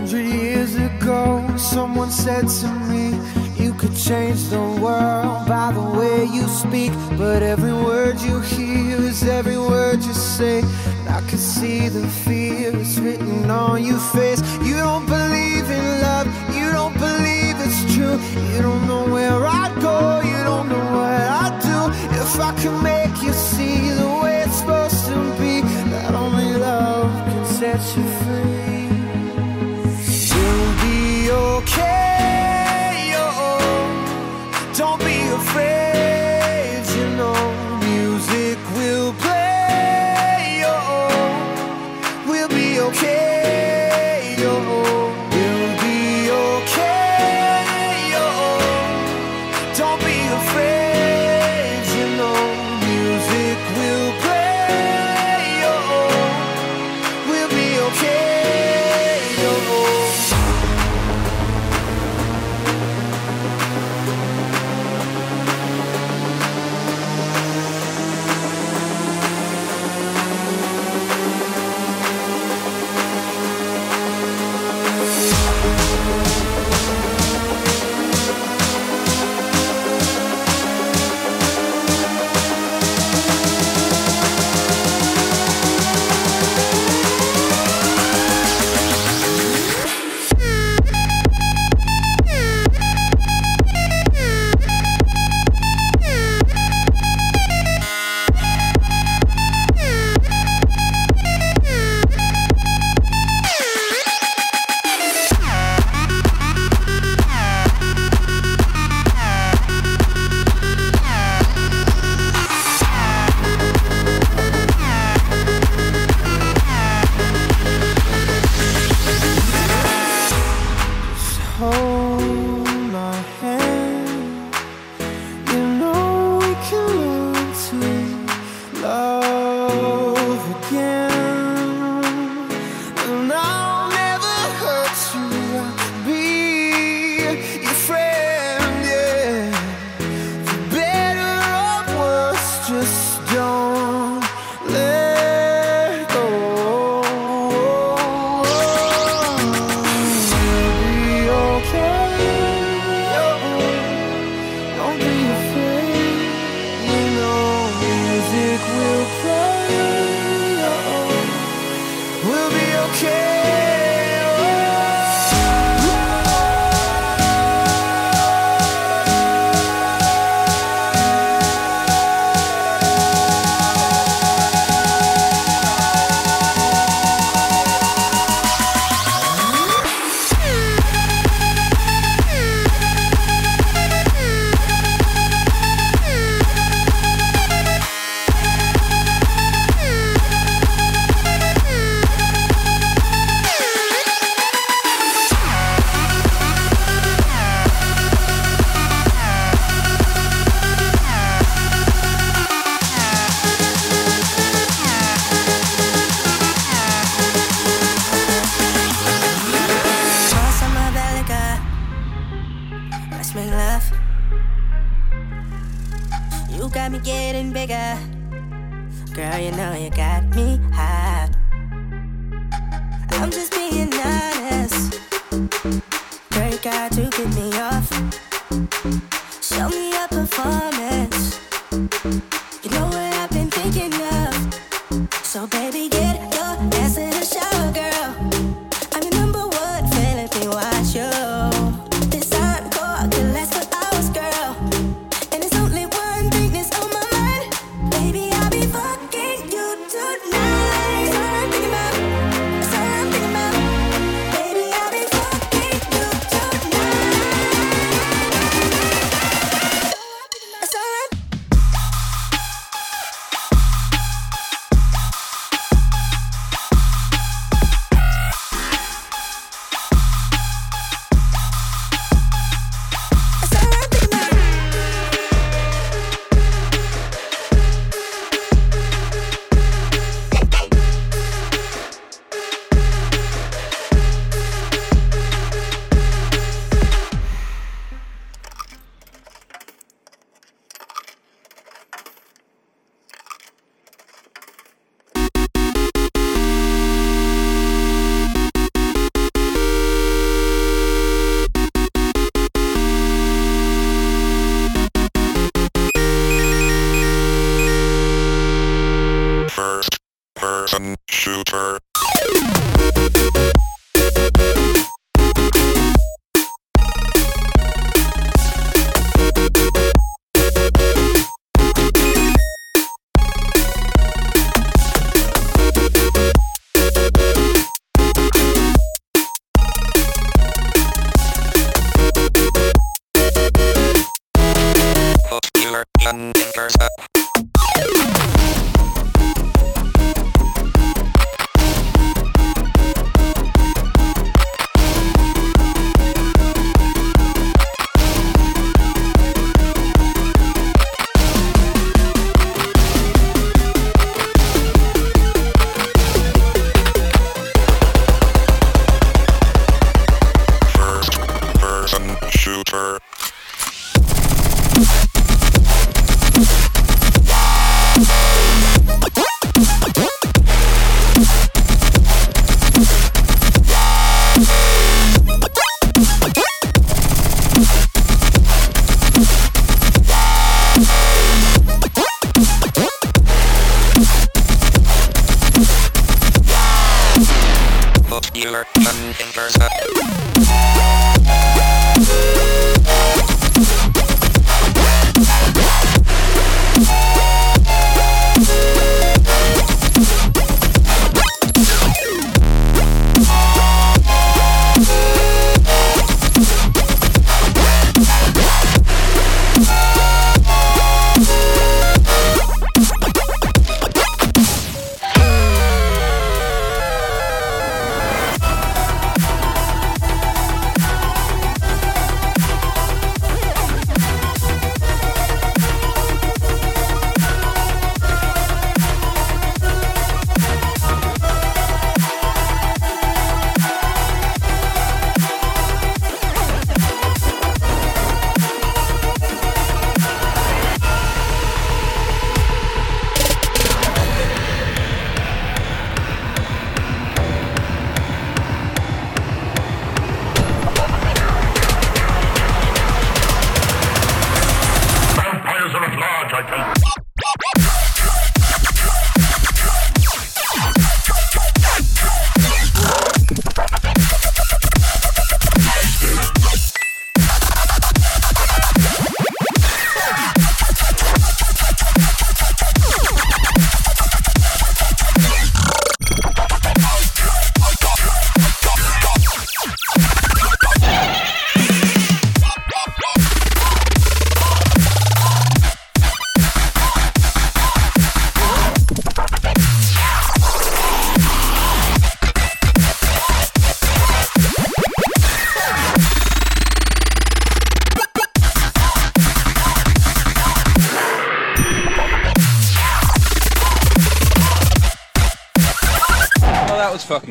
hundred years ago, someone said to me, You could change the world by the way you speak. But every word you hear is every word you say. And I can see the fear is written on your face. You don't believe in love, you don't believe it's true. You don't know where I'd go, you don't know what I'd do if I could make.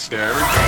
scary.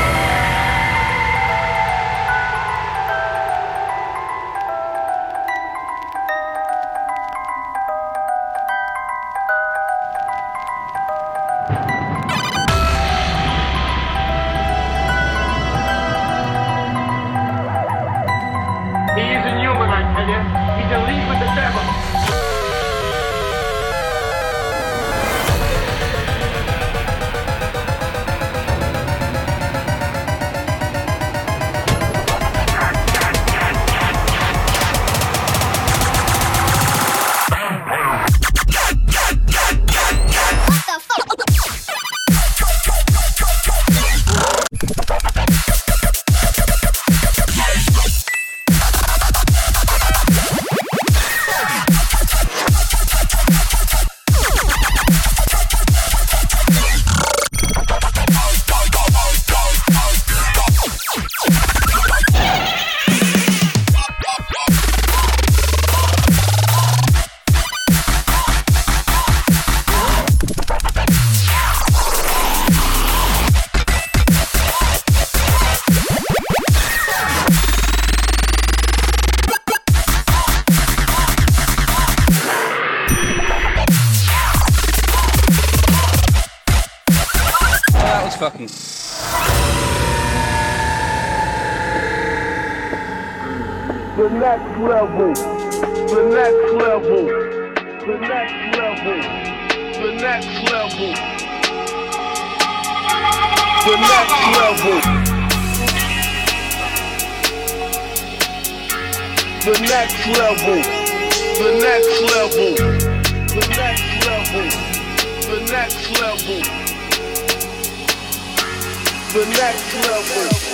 Level. The next level. The next level. The next level. The next level. The next level. The next level. The next level. The next level the next level.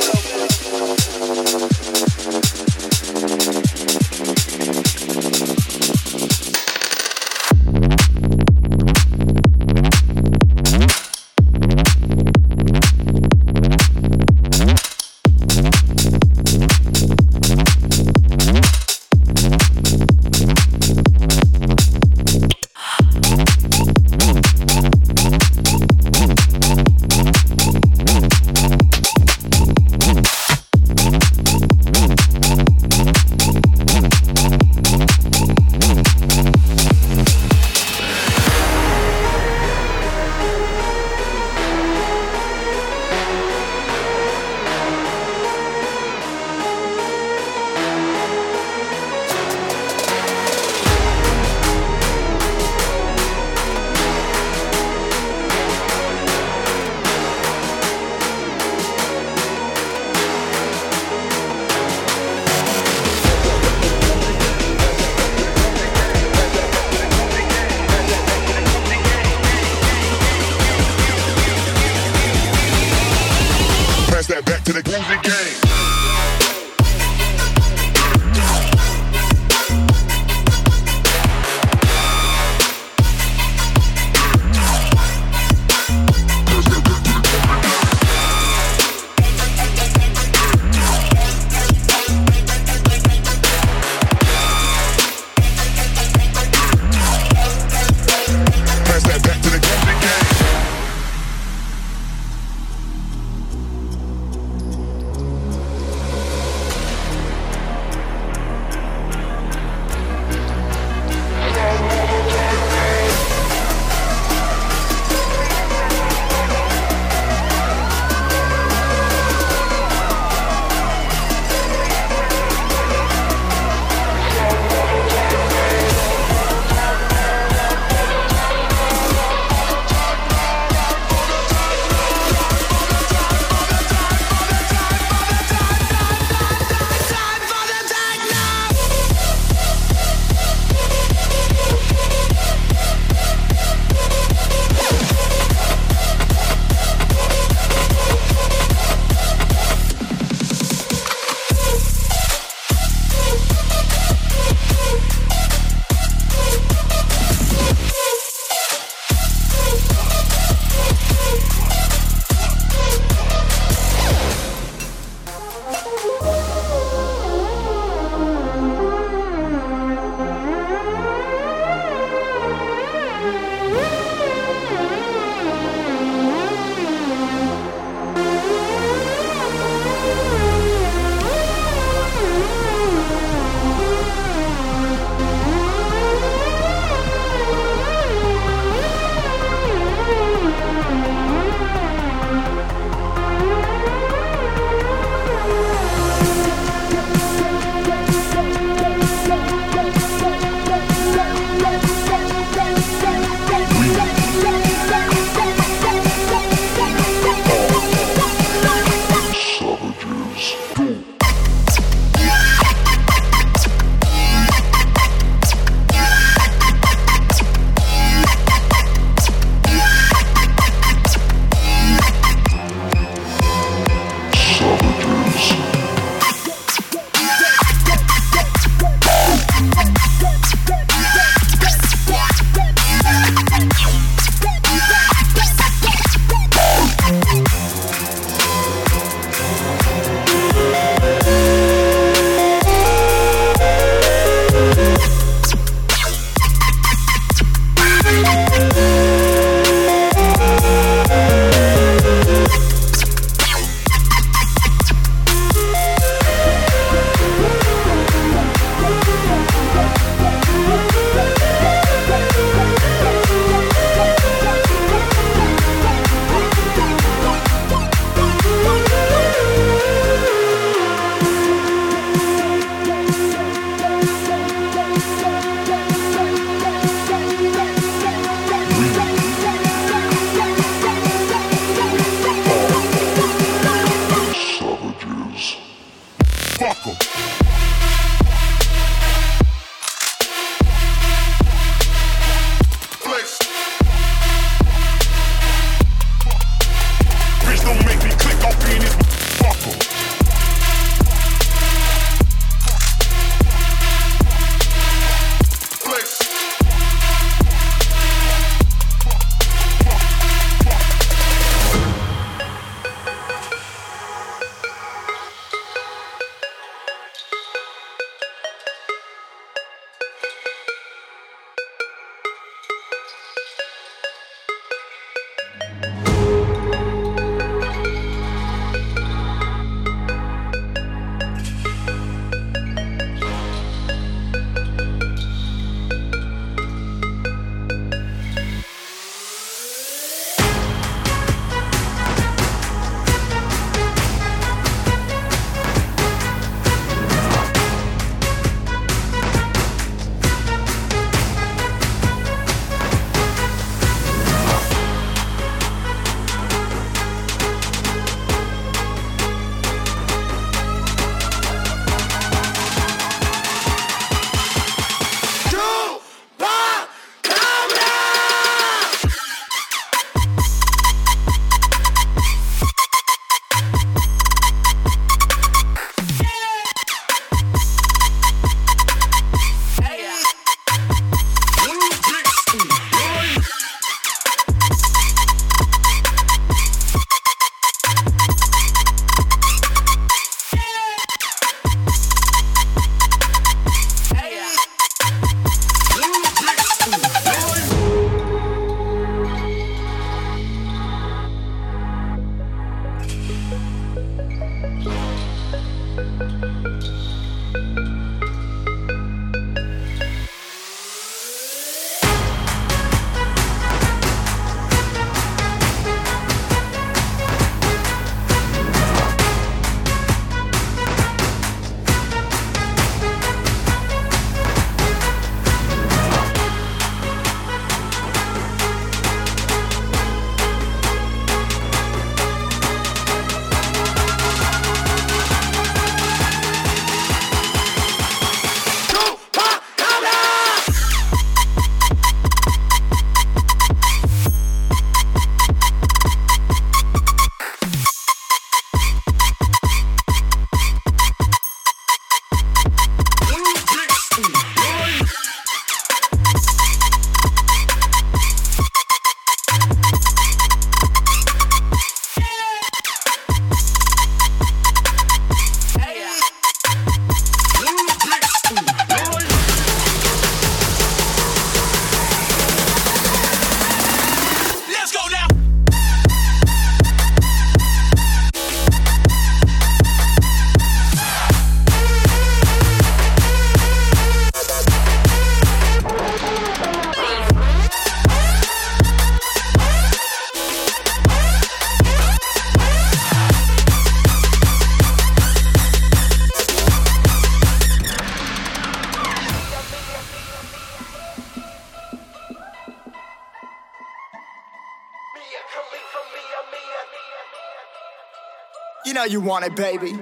know you want it, baby.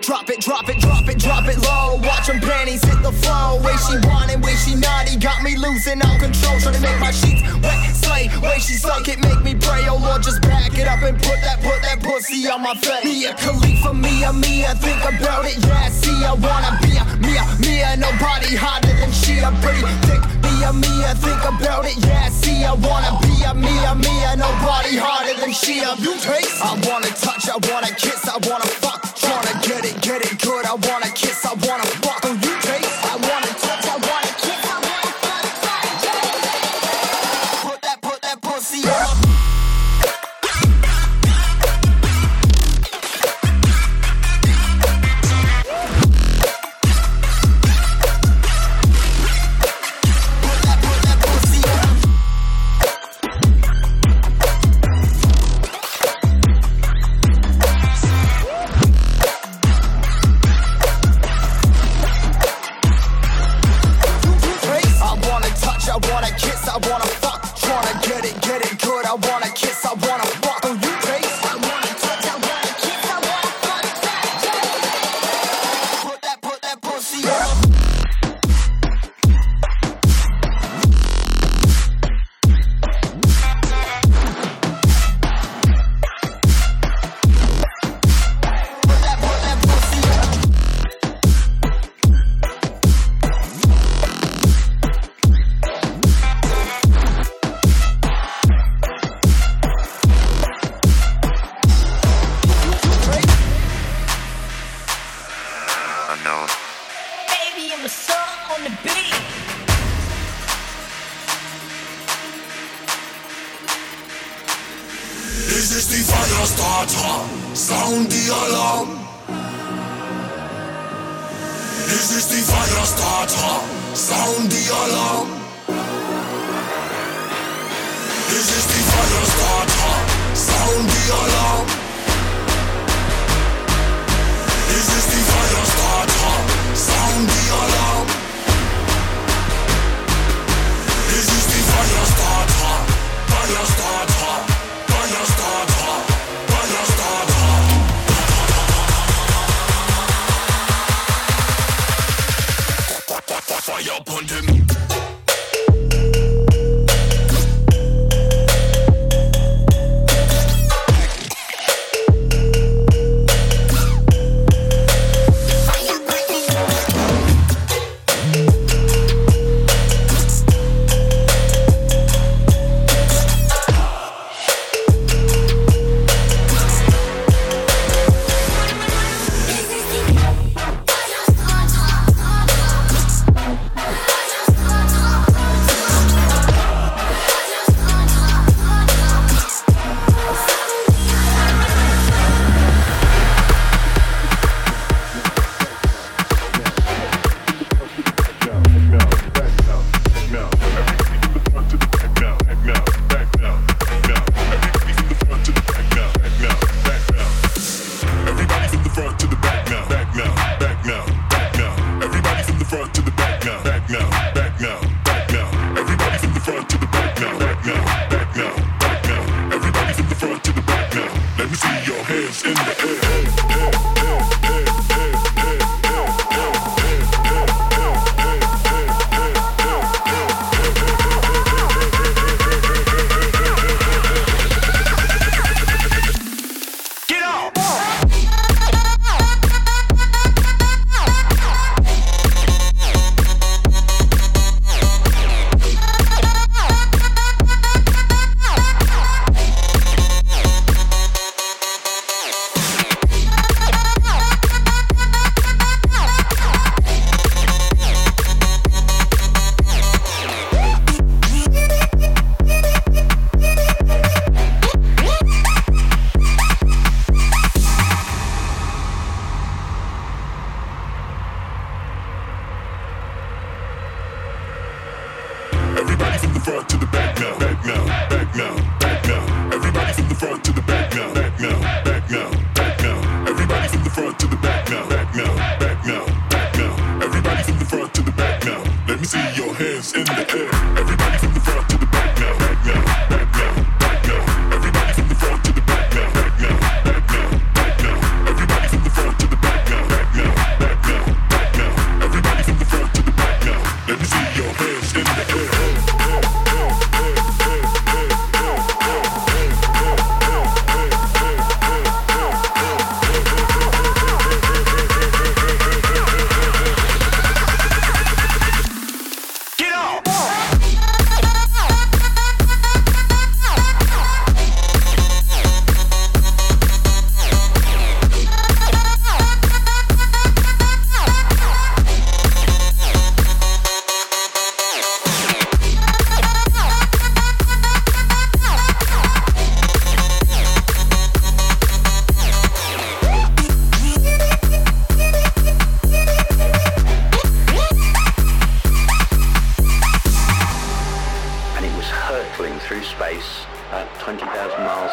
Drop it, drop it, drop it, drop it low. Watch them panties hit the flow. Way she wanted, way she naughty. Got me losing all control. Trying to make my sheets wet, slay. Way she suck it, make me pray. Oh Lord, just back it up and put that, put that pussy on my face. Mia Khalifa, Mia, Mia. Think about it, yeah, see, I wanna be a Mia, Mia. Nobody hotter than she. I'm pretty thick, a me, I think about it. Yeah, see, I wanna be a me, a me, a nobody harder than she. A you taste. I wanna touch, I wanna kiss, I wanna.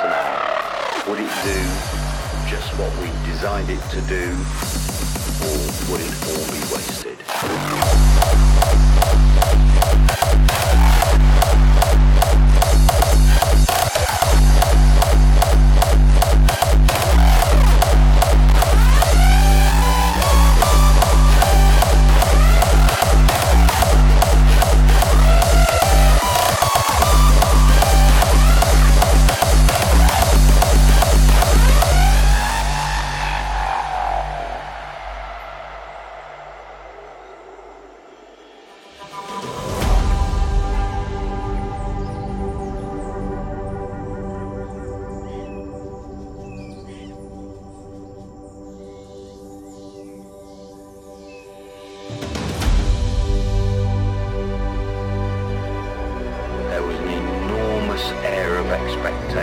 Would it do just what we designed it to do, or would it all be wasted?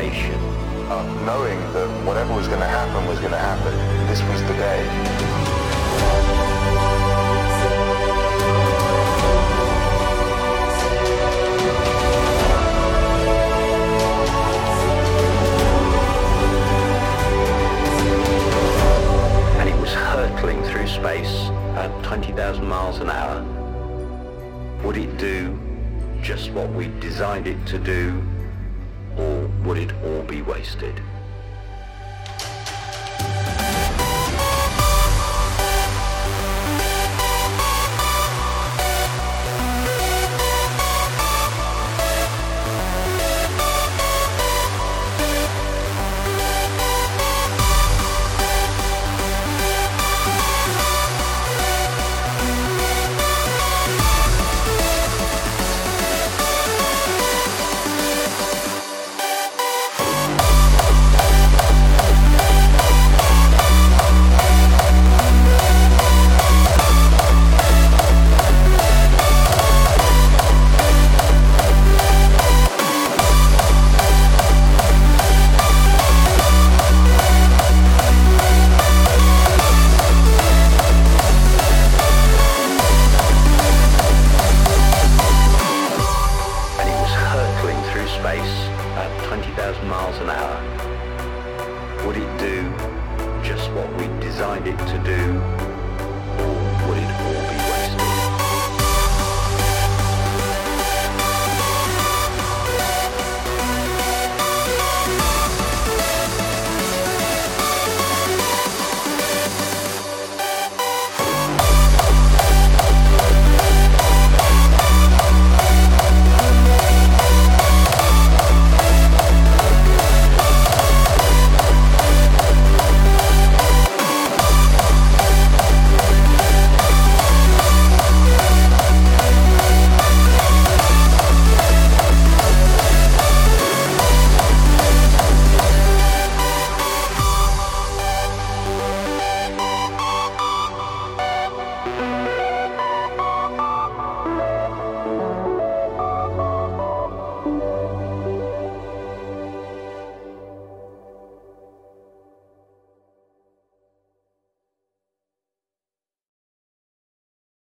Expectation. Uh, knowing that whatever was going to happen was going to happen. This was the day. and it was hurtling through space at 20,000 miles an hour. Would it do just what we designed it to do, would it all be wasted?